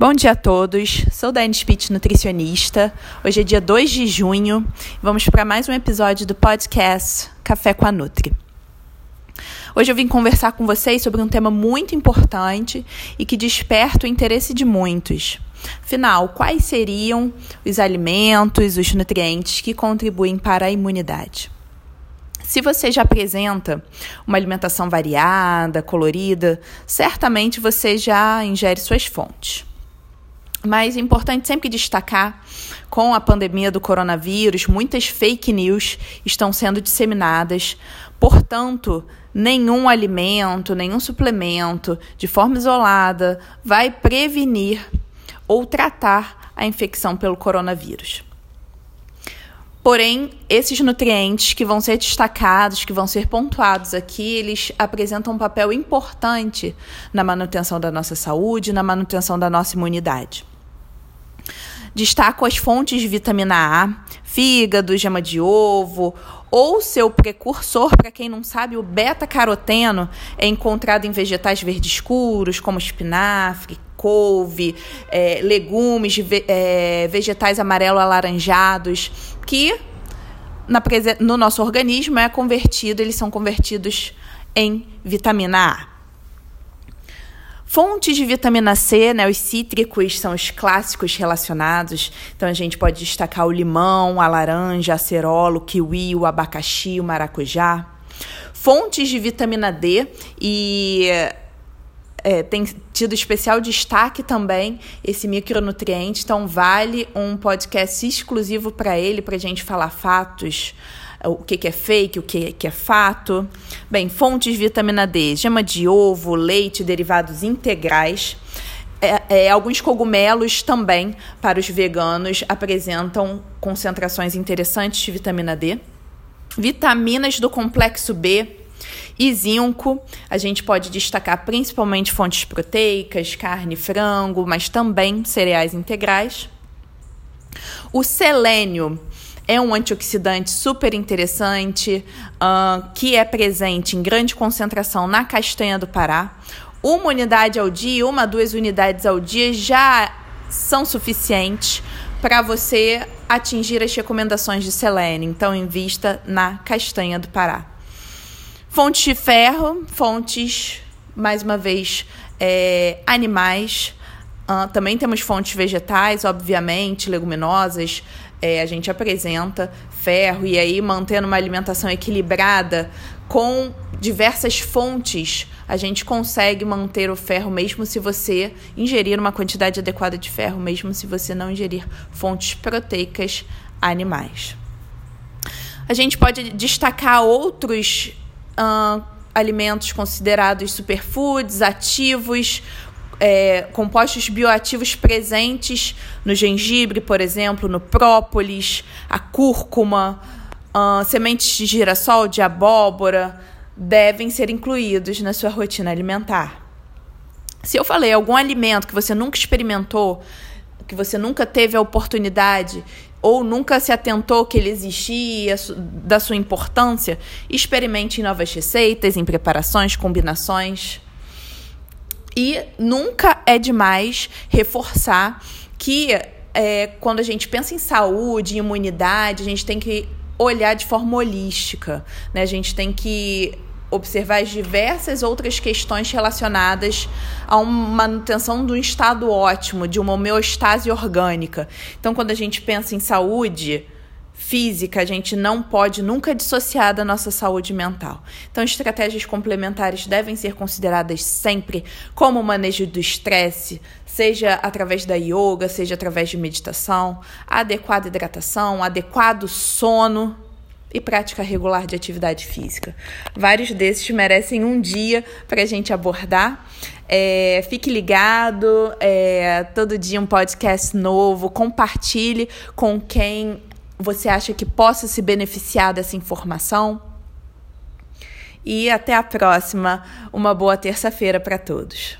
Bom dia a todos, sou Dani Spitz, nutricionista. Hoje é dia 2 de junho vamos para mais um episódio do podcast Café com a Nutri. Hoje eu vim conversar com vocês sobre um tema muito importante e que desperta o interesse de muitos. Afinal, quais seriam os alimentos, os nutrientes que contribuem para a imunidade? Se você já apresenta uma alimentação variada, colorida, certamente você já ingere suas fontes. Mas é importante sempre destacar, com a pandemia do coronavírus, muitas fake news estão sendo disseminadas. Portanto, nenhum alimento, nenhum suplemento, de forma isolada, vai prevenir ou tratar a infecção pelo coronavírus. Porém, esses nutrientes que vão ser destacados, que vão ser pontuados aqui, eles apresentam um papel importante na manutenção da nossa saúde, na manutenção da nossa imunidade. Destaco as fontes de vitamina A, fígado, gema de ovo, ou seu precursor, para quem não sabe, o beta-caroteno é encontrado em vegetais verdes escuros, como espinafre, couve, é, legumes, é, vegetais amarelo-alaranjados, que na, no nosso organismo é convertido, eles são convertidos em vitamina A. Fontes de vitamina C, né, os cítricos são os clássicos relacionados. Então a gente pode destacar o limão, a laranja, a acerola, o kiwi, o abacaxi, o maracujá. Fontes de vitamina D e é, tem tido especial destaque também esse micronutriente, então vale um podcast exclusivo para ele, para a gente falar fatos, o que, que é fake, o que, que é fato. Bem, fontes de vitamina D, gema de ovo, leite, derivados integrais. É, é, alguns cogumelos também, para os veganos, apresentam concentrações interessantes de vitamina D. Vitaminas do complexo B, e zinco, a gente pode destacar principalmente fontes proteicas, carne, frango, mas também cereais integrais. O selênio é um antioxidante super interessante uh, que é presente em grande concentração na castanha do Pará. Uma unidade ao dia, uma, duas unidades ao dia já são suficientes para você atingir as recomendações de selênio. Então, invista na castanha do Pará. Fontes de ferro, fontes, mais uma vez, é, animais. Uh, também temos fontes vegetais, obviamente, leguminosas. É, a gente apresenta ferro e aí mantendo uma alimentação equilibrada com diversas fontes, a gente consegue manter o ferro mesmo se você ingerir uma quantidade adequada de ferro, mesmo se você não ingerir fontes proteicas animais. A gente pode destacar outros uh, alimentos considerados superfoods, ativos, é, compostos bioativos presentes no gengibre, por exemplo, no própolis, a cúrcuma, uh, sementes de girassol, de abóbora, devem ser incluídos na sua rotina alimentar. Se eu falei algum alimento que você nunca experimentou, que você nunca teve a oportunidade ou nunca se atentou que ele existia, da sua importância, experimente em novas receitas, em preparações, combinações. E nunca é demais reforçar que é, quando a gente pensa em saúde, em imunidade, a gente tem que olhar de forma holística. Né? A gente tem que observar as diversas outras questões relacionadas a uma manutenção de um estado ótimo, de uma homeostase orgânica. Então, quando a gente pensa em saúde física, a gente não pode nunca dissociar da nossa saúde mental. Então, estratégias complementares devem ser consideradas sempre como manejo do estresse, seja através da yoga, seja através de meditação, adequada hidratação, adequado sono e prática regular de atividade física. Vários desses merecem um dia para a gente abordar. É, fique ligado, é, todo dia um podcast novo, compartilhe com quem você acha que possa se beneficiar dessa informação. E até a próxima. Uma boa terça-feira para todos.